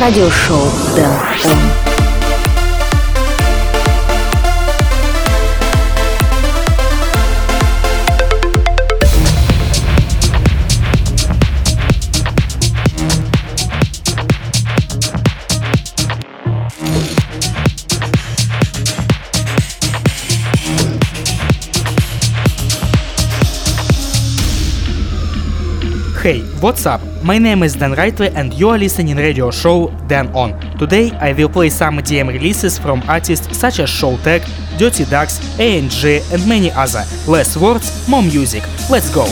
радиошоу Дэн. Hey, what's up? My name is Dan Rightway and you are listening to radio show Dan On. Today I will play some EDM releases from artists such as Showtek, Dirty Ducks, ANG and many other. Less words, more music. Let's go!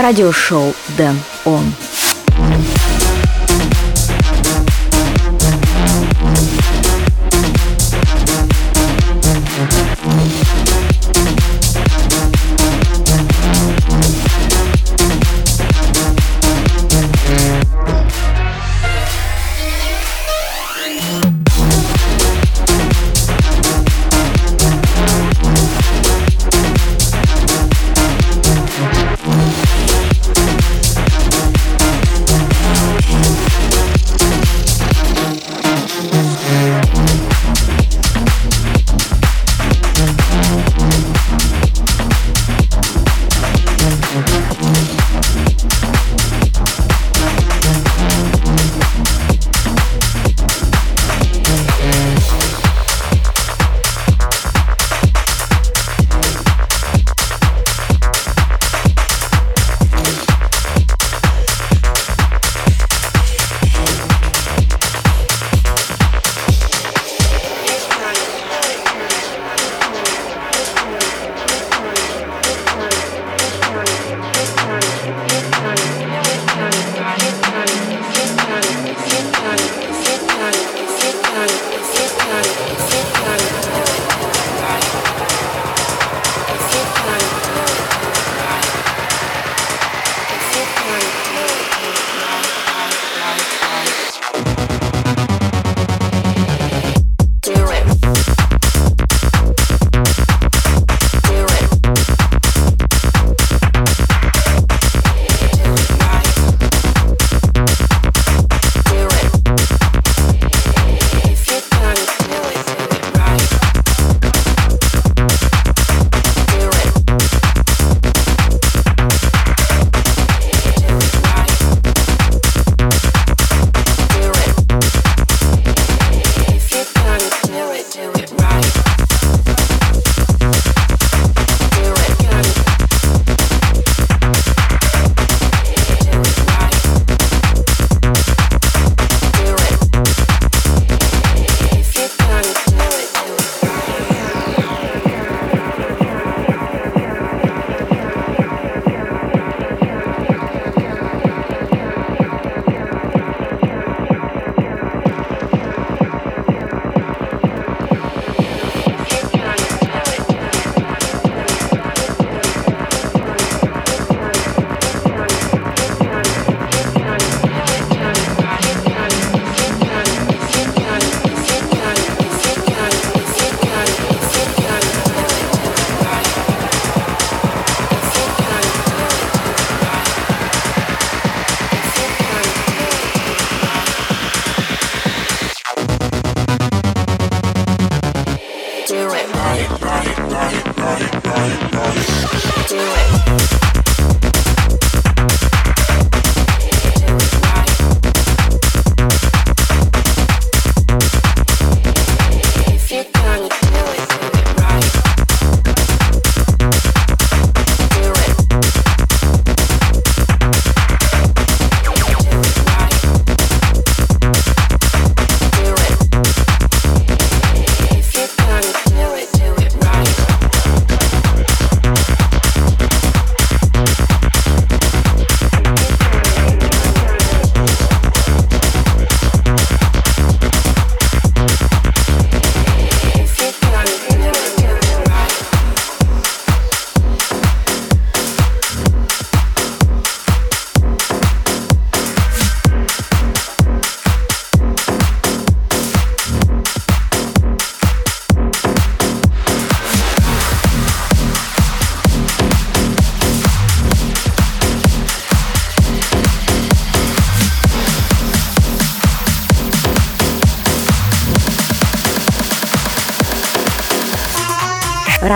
Радиошоу Дэн Он.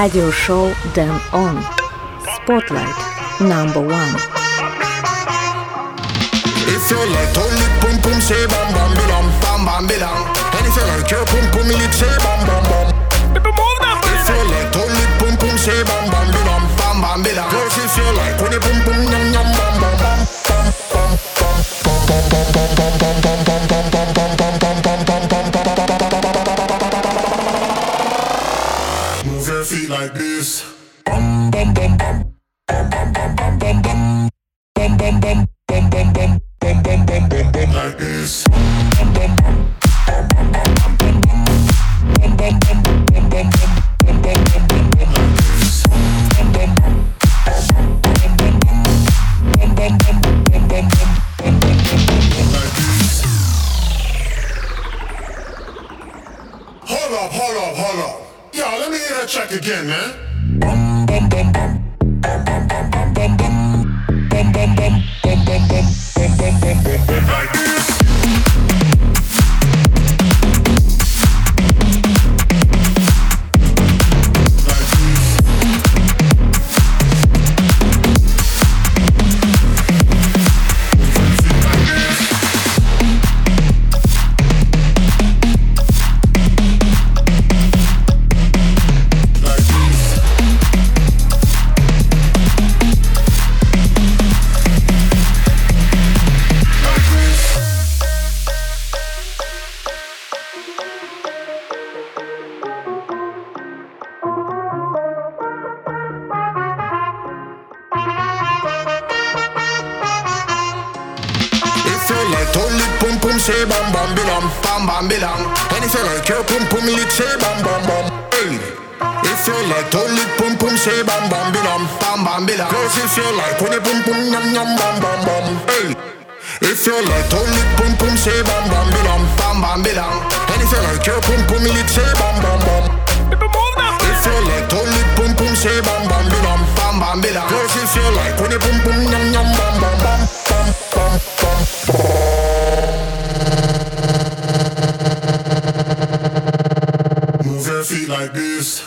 radio show Dan On. Spotlight number one. If you like pum pum say bam bam bam bam And if you like your pum pum lick say bam bam bam If you like pum pum say bam bam bam bam Girls if you like when you pum pum yum yum belong. And if you like your pum pum, say bam bam bam. If you like to lick pum pum, say bam bam bam bam bam bam. Girls, if you like when you pum pum yum yum bam bam bam bam bam bam. Move your feet like this.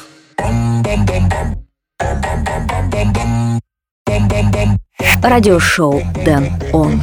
Радиошоу Дэн Он.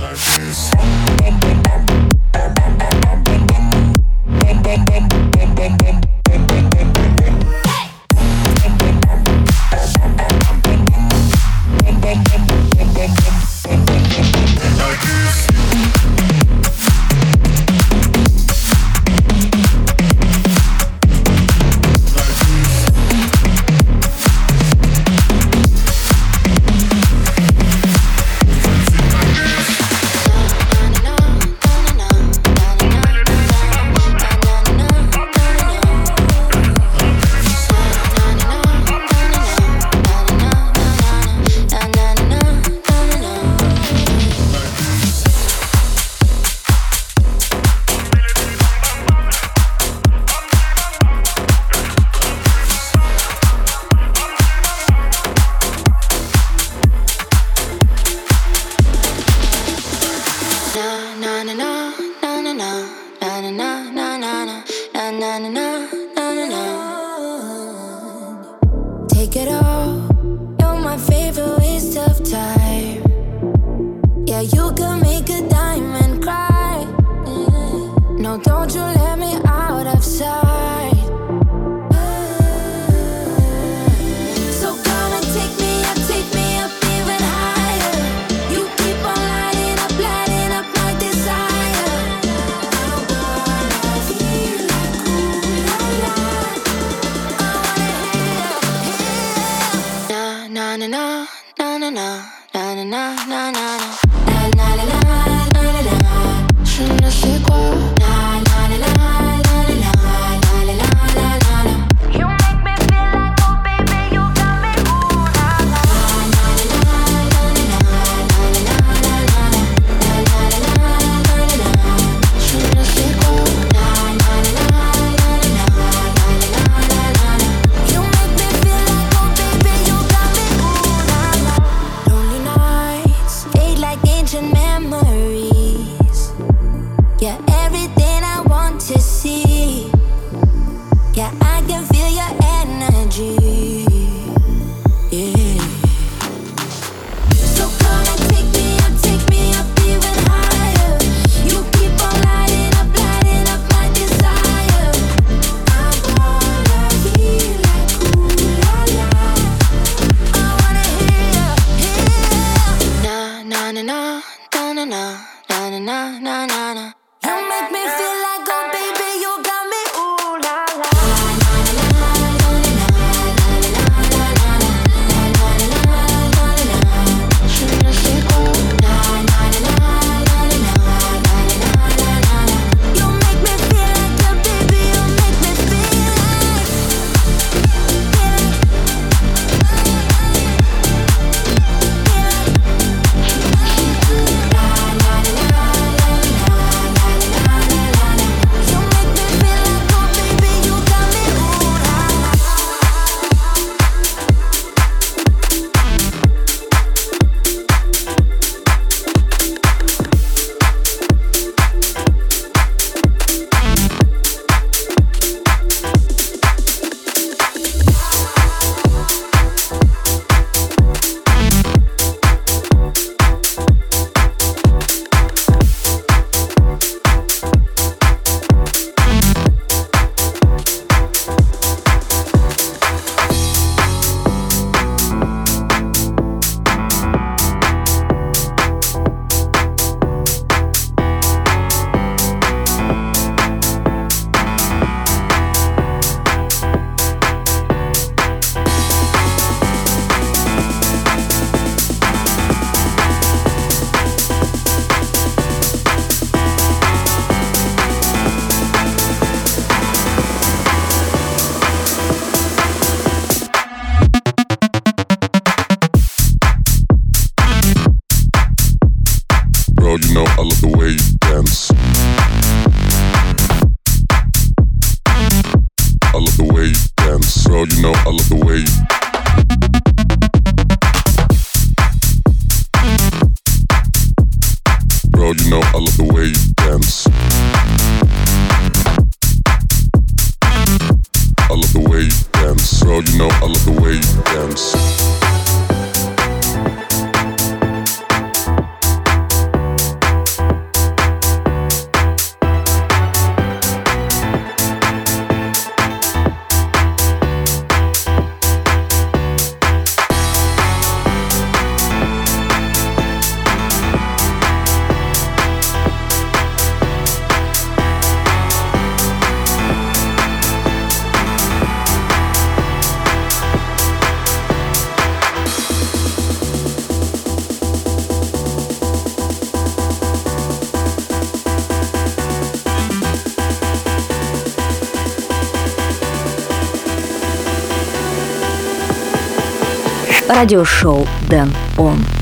Радиошоу Дэн Он.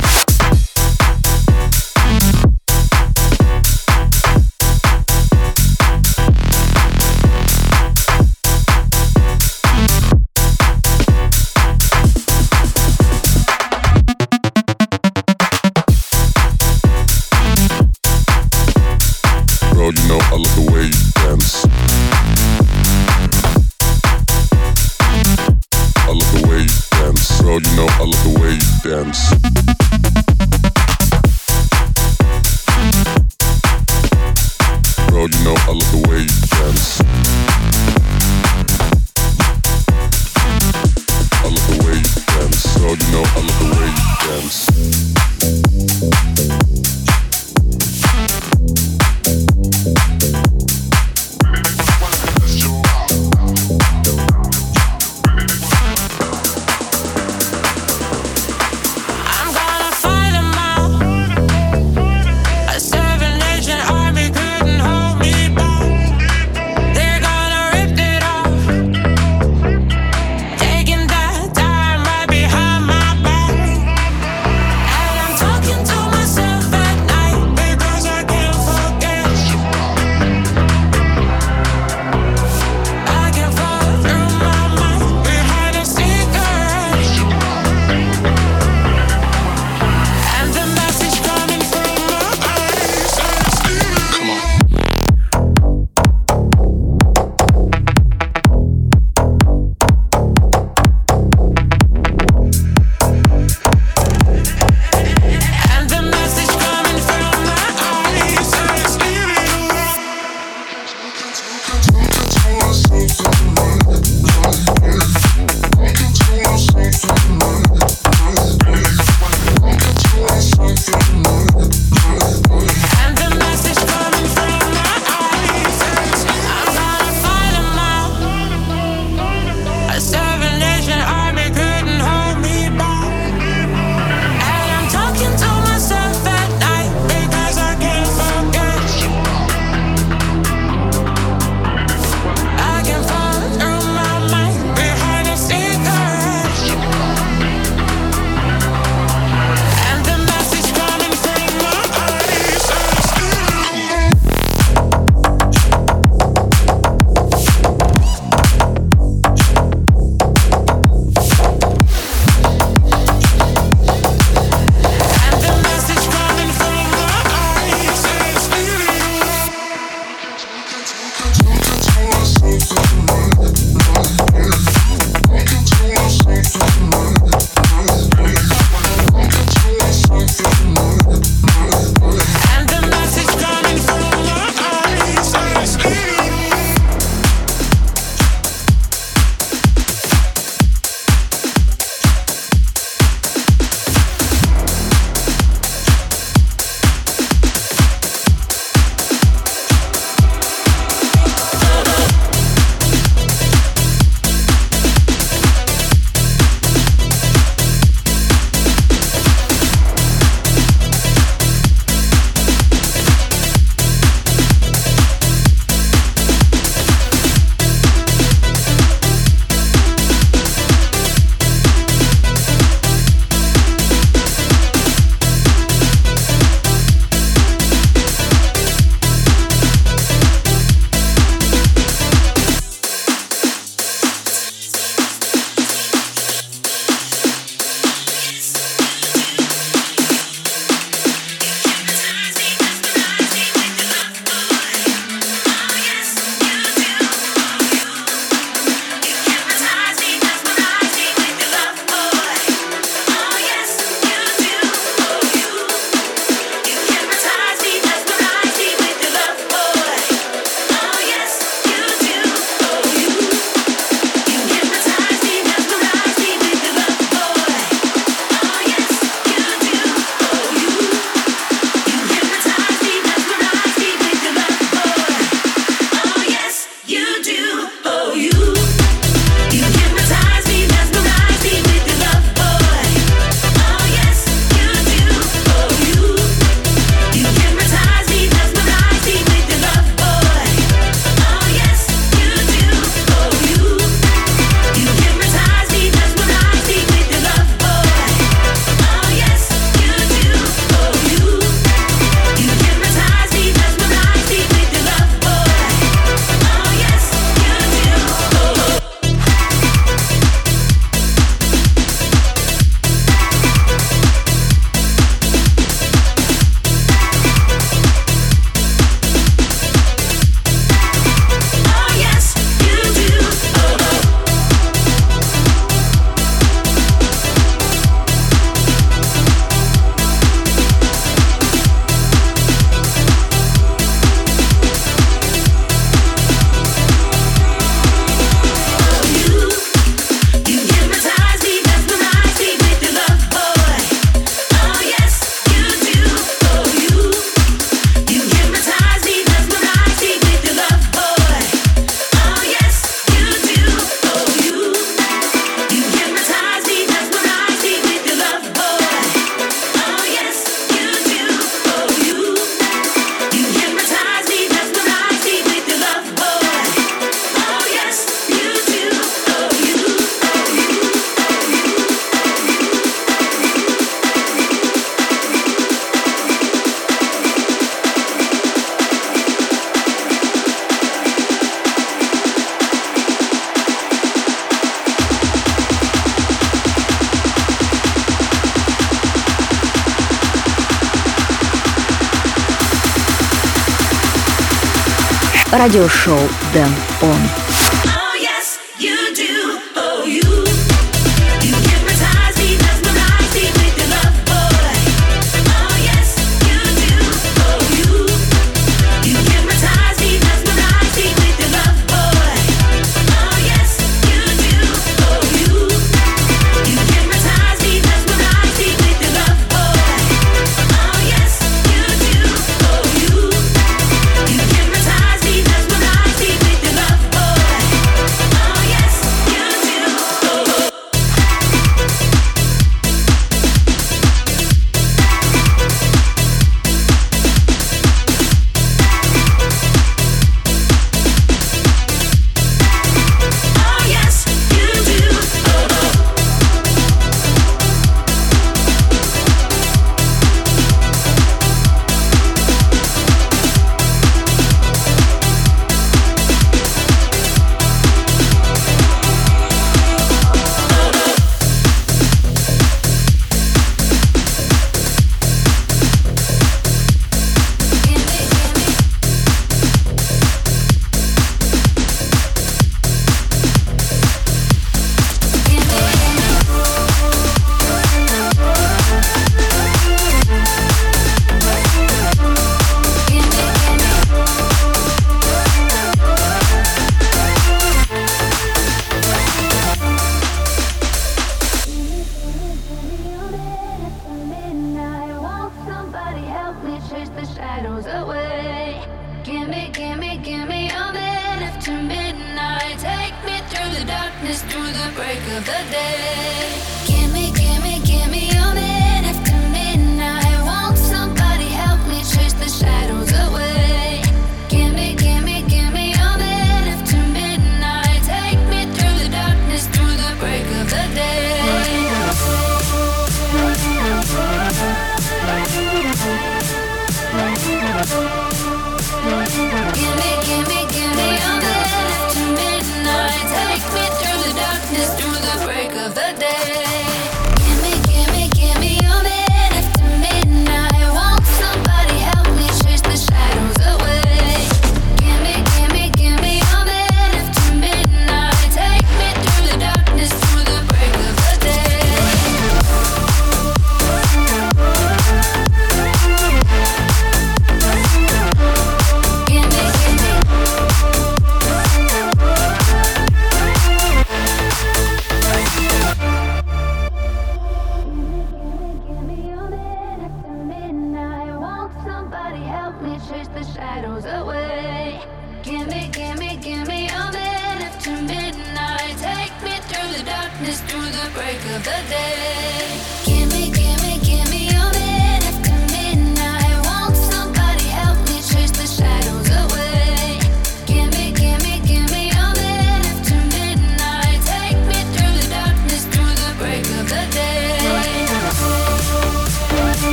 Радиошоу Дэн Он.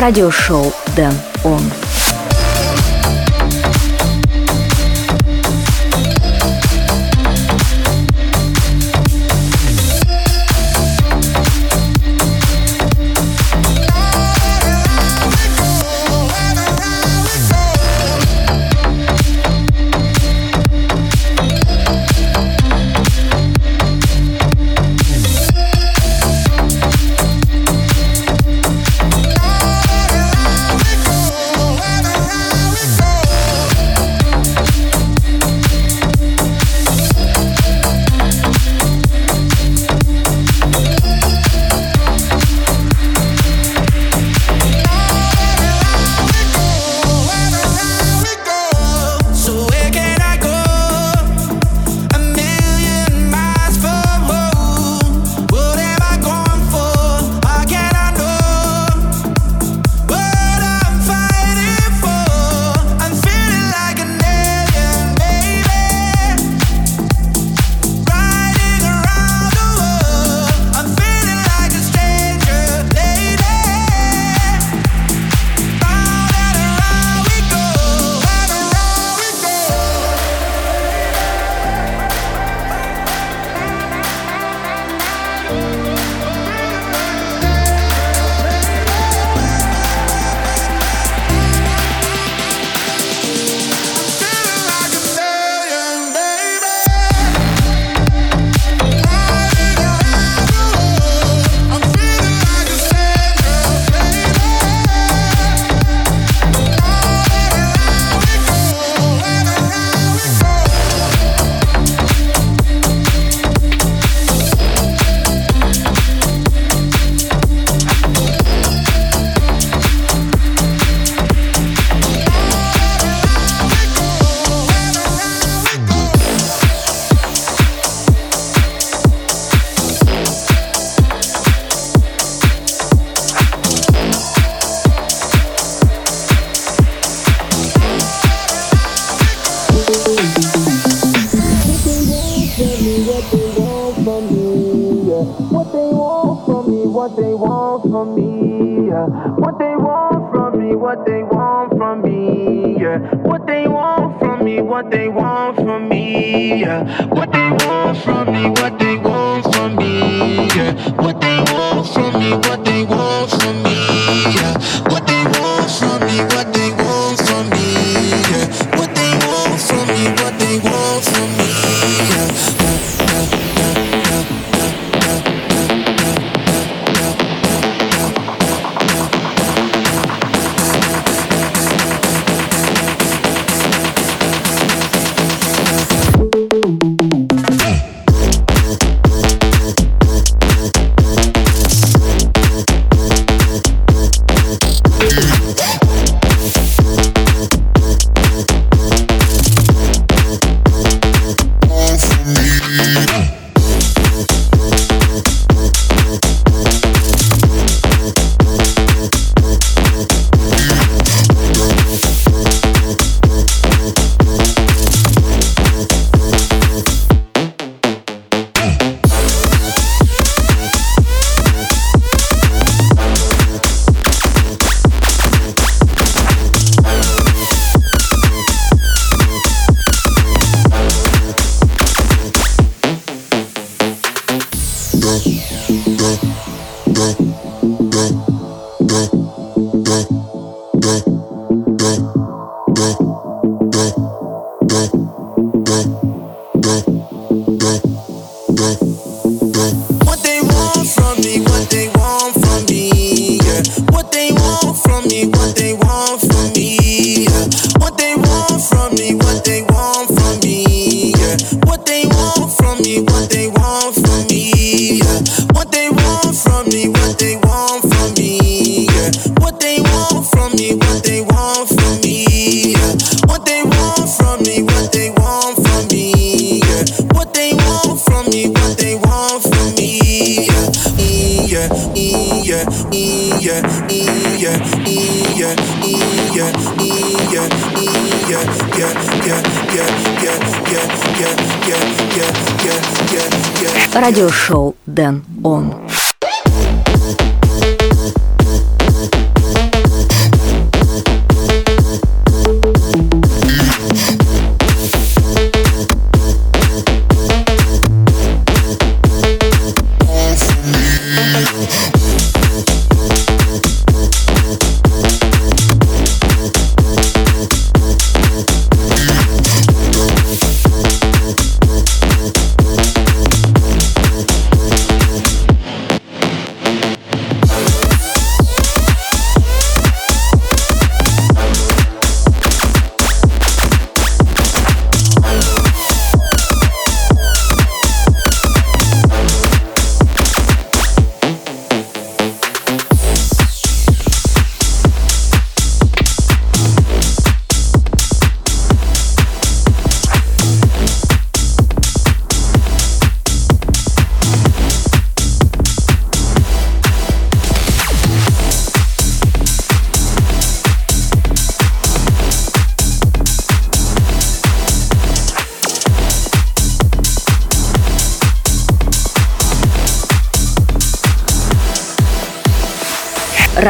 Радиошоу Дэн Он.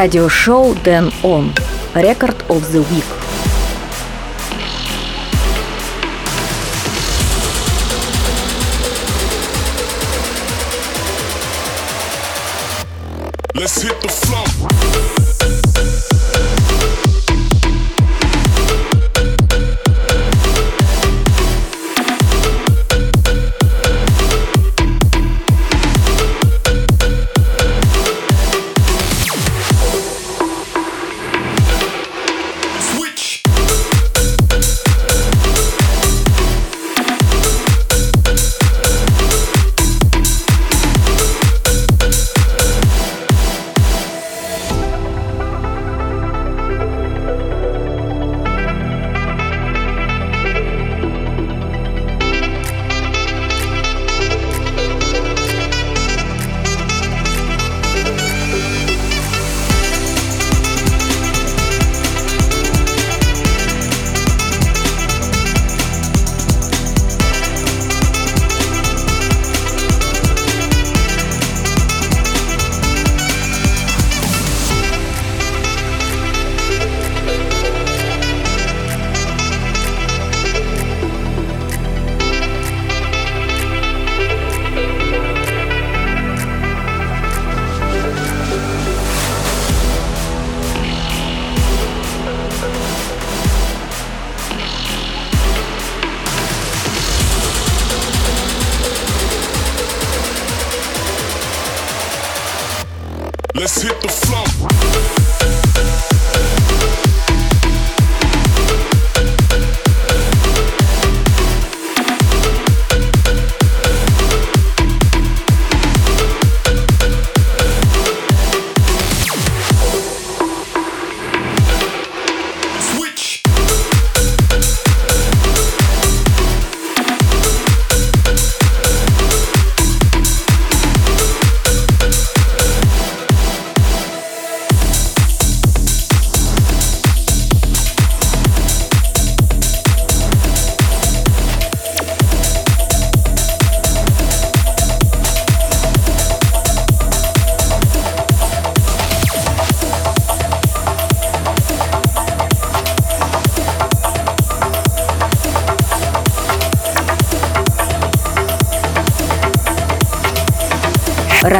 Радиошоу Дэн Он. Рекорд of the Week.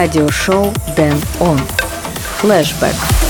Радиошоу Дэн Он. Флэшбэк.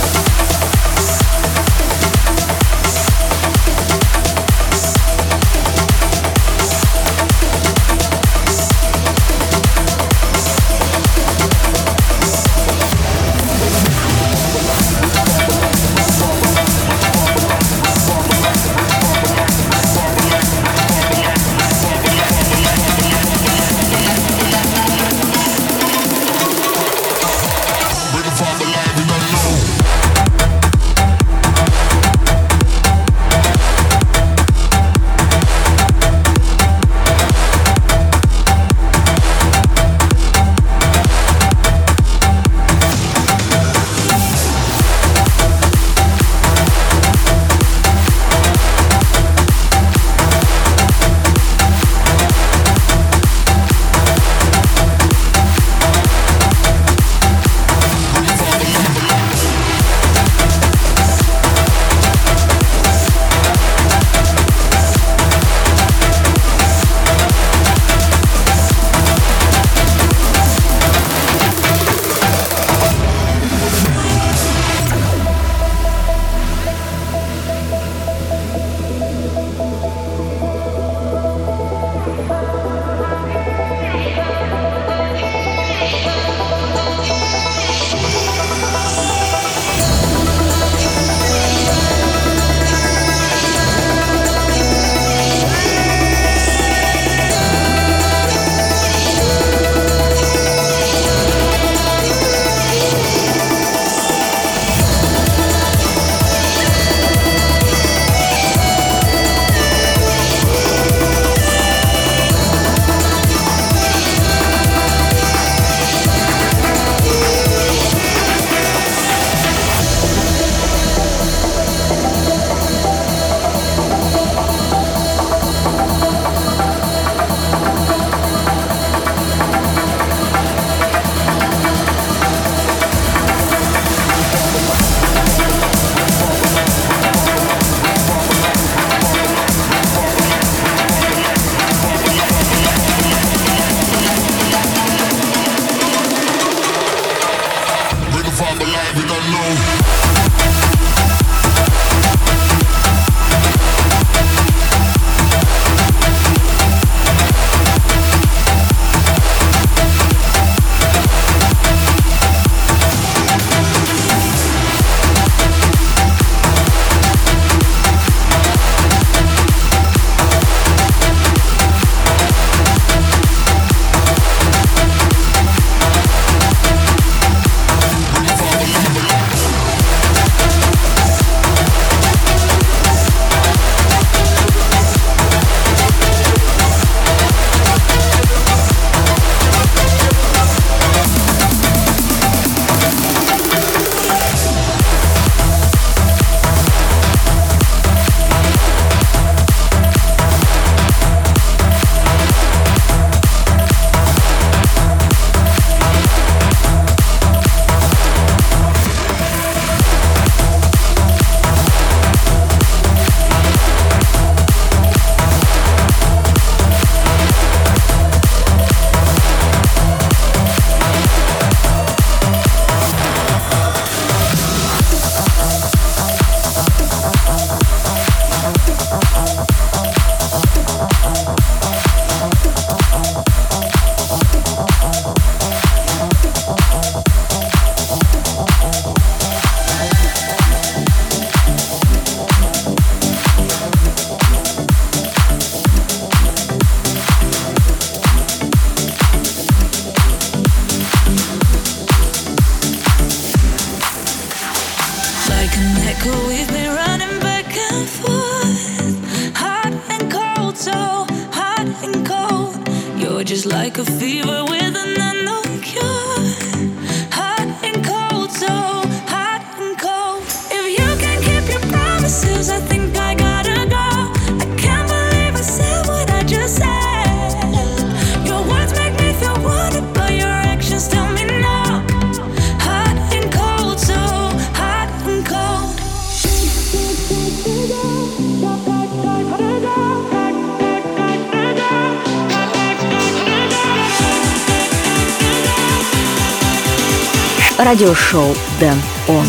Радиошоу Дэн Он.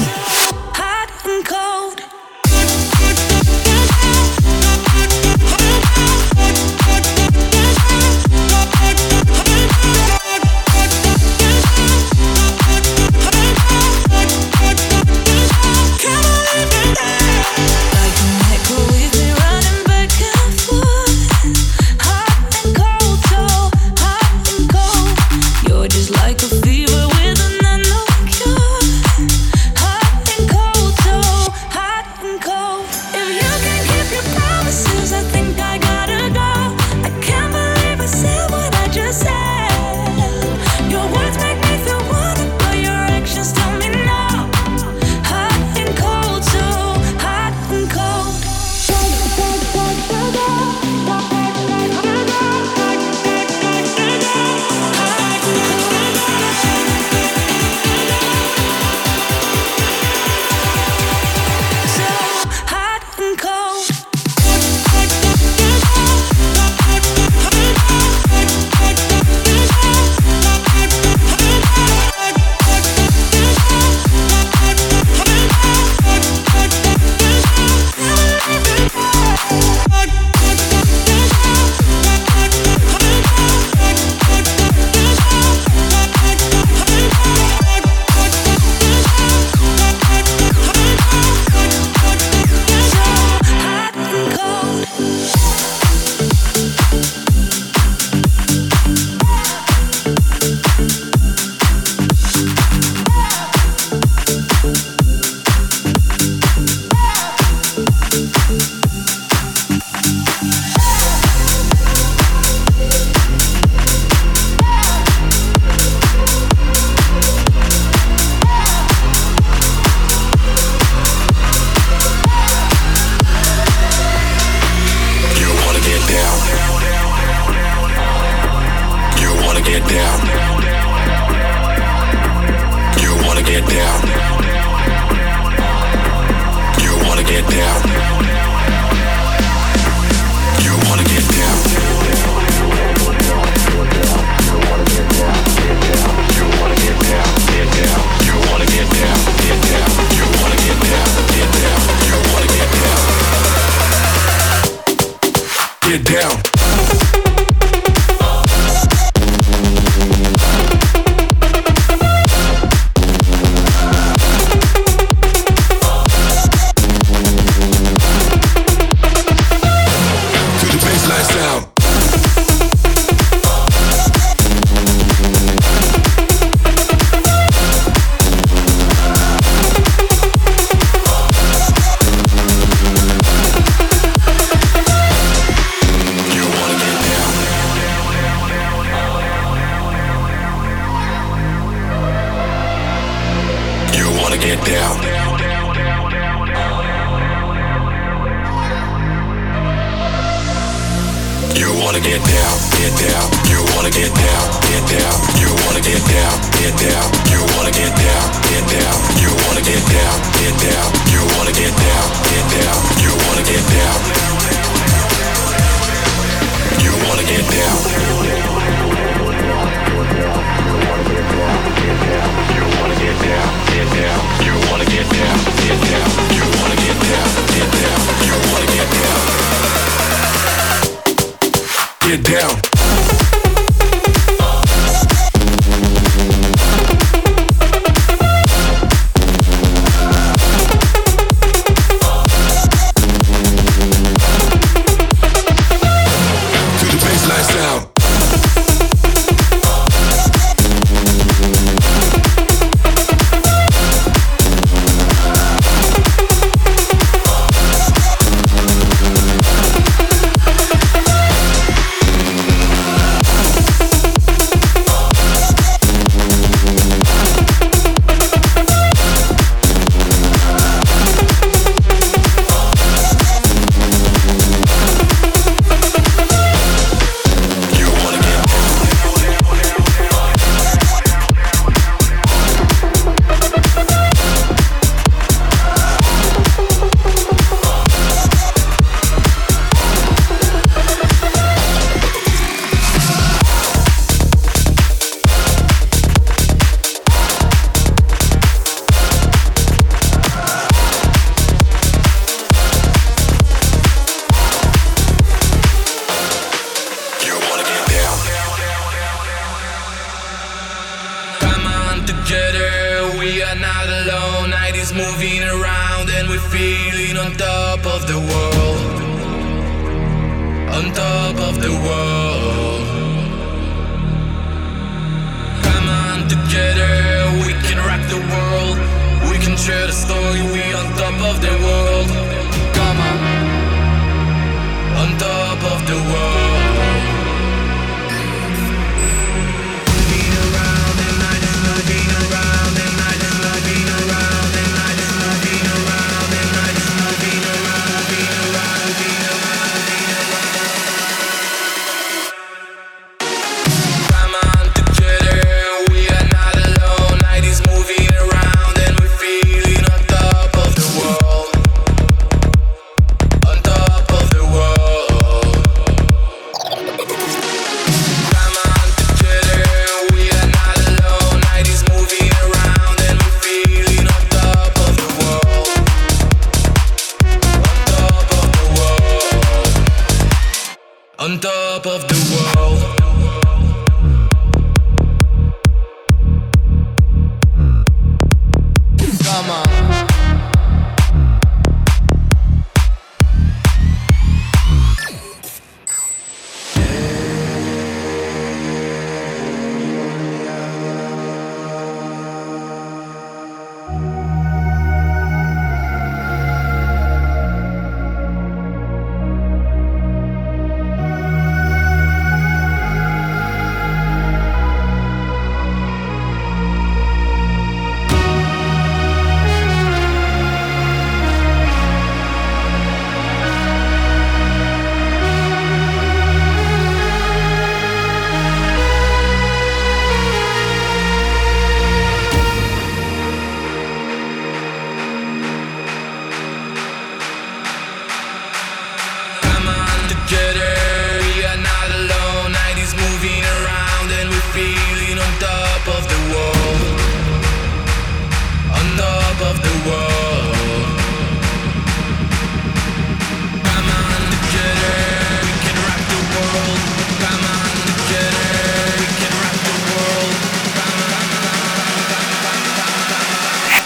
get down.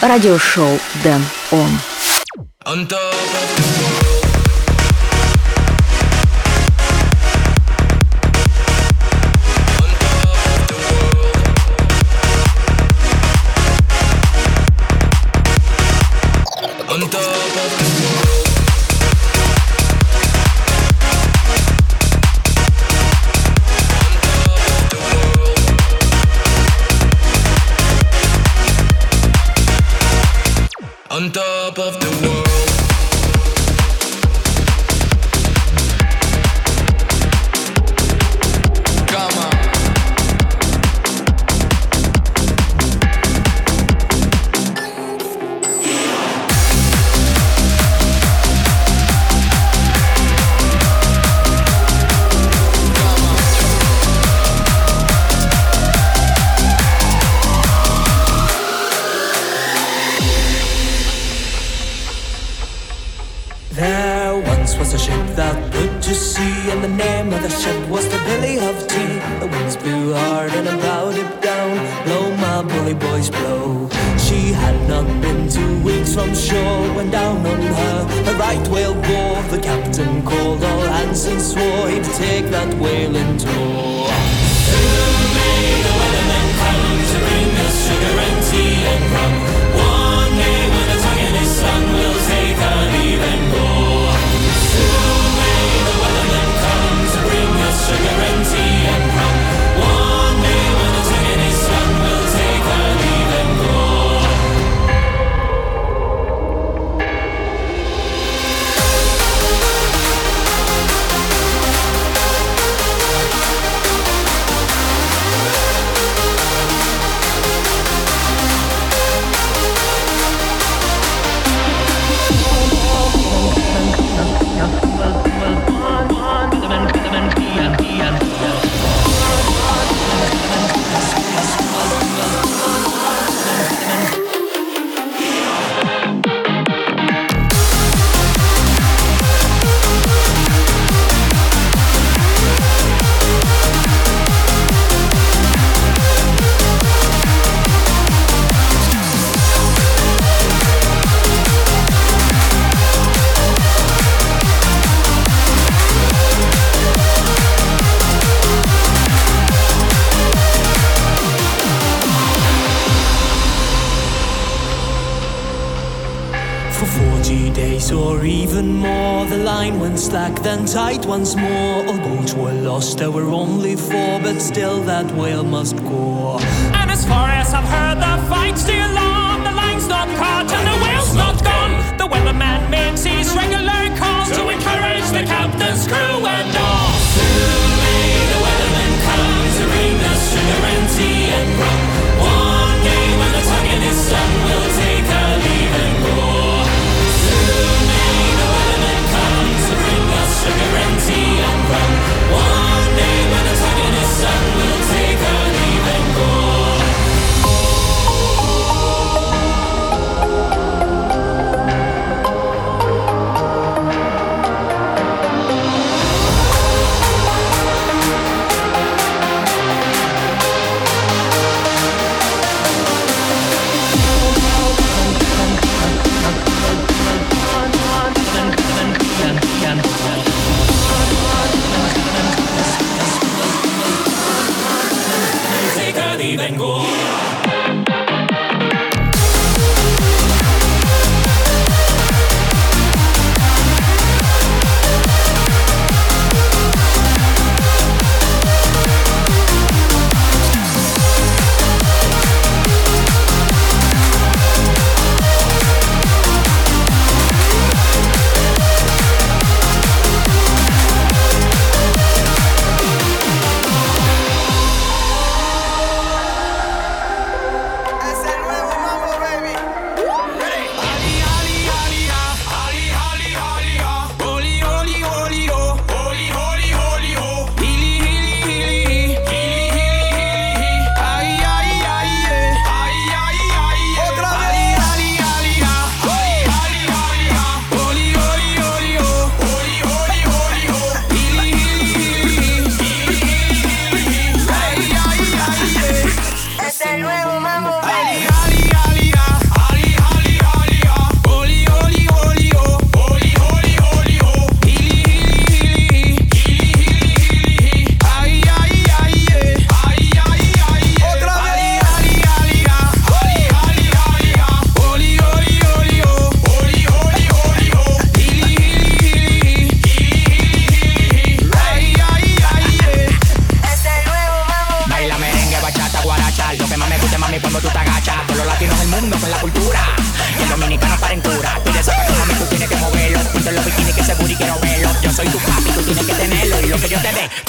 Радиошоу Дэн Он.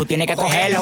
tiene que cogerlo.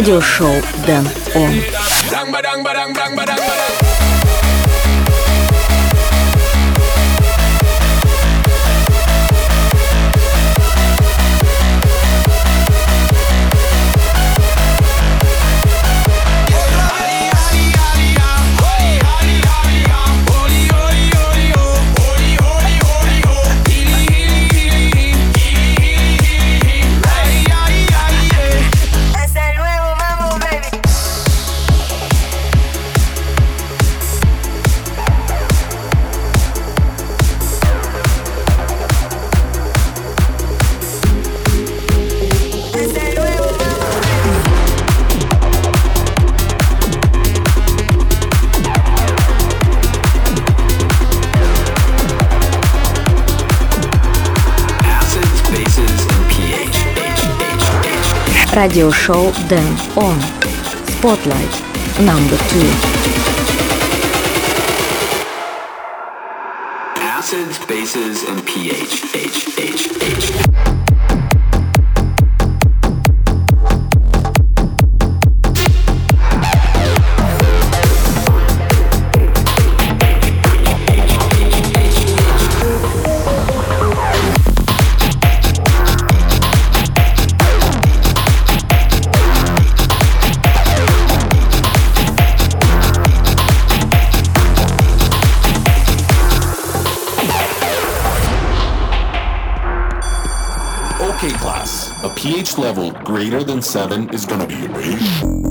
радиошоу «Дэн». Radio Show Dan On Spotlight number two. Acids, bases, and pH. H. level greater than 7 is gonna be a base. And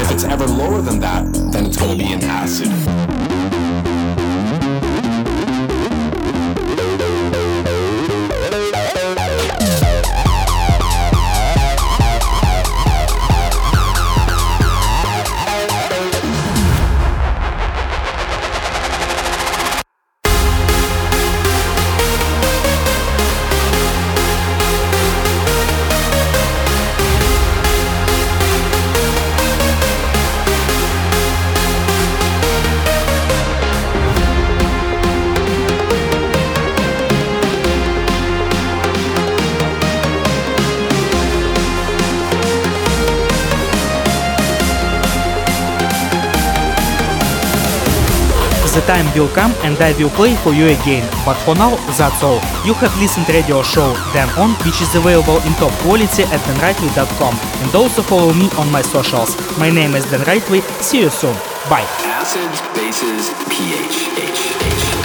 if it's ever lower than that, then it's gonna be an acid. Time will come and I will play for you again, but for now that's all. You have listened to radio show Dan On, which is available in top quality at danrightway.com and also follow me on my socials. My name is Dan Rightway, see you soon, bye. Acids, bases, pH. H, H.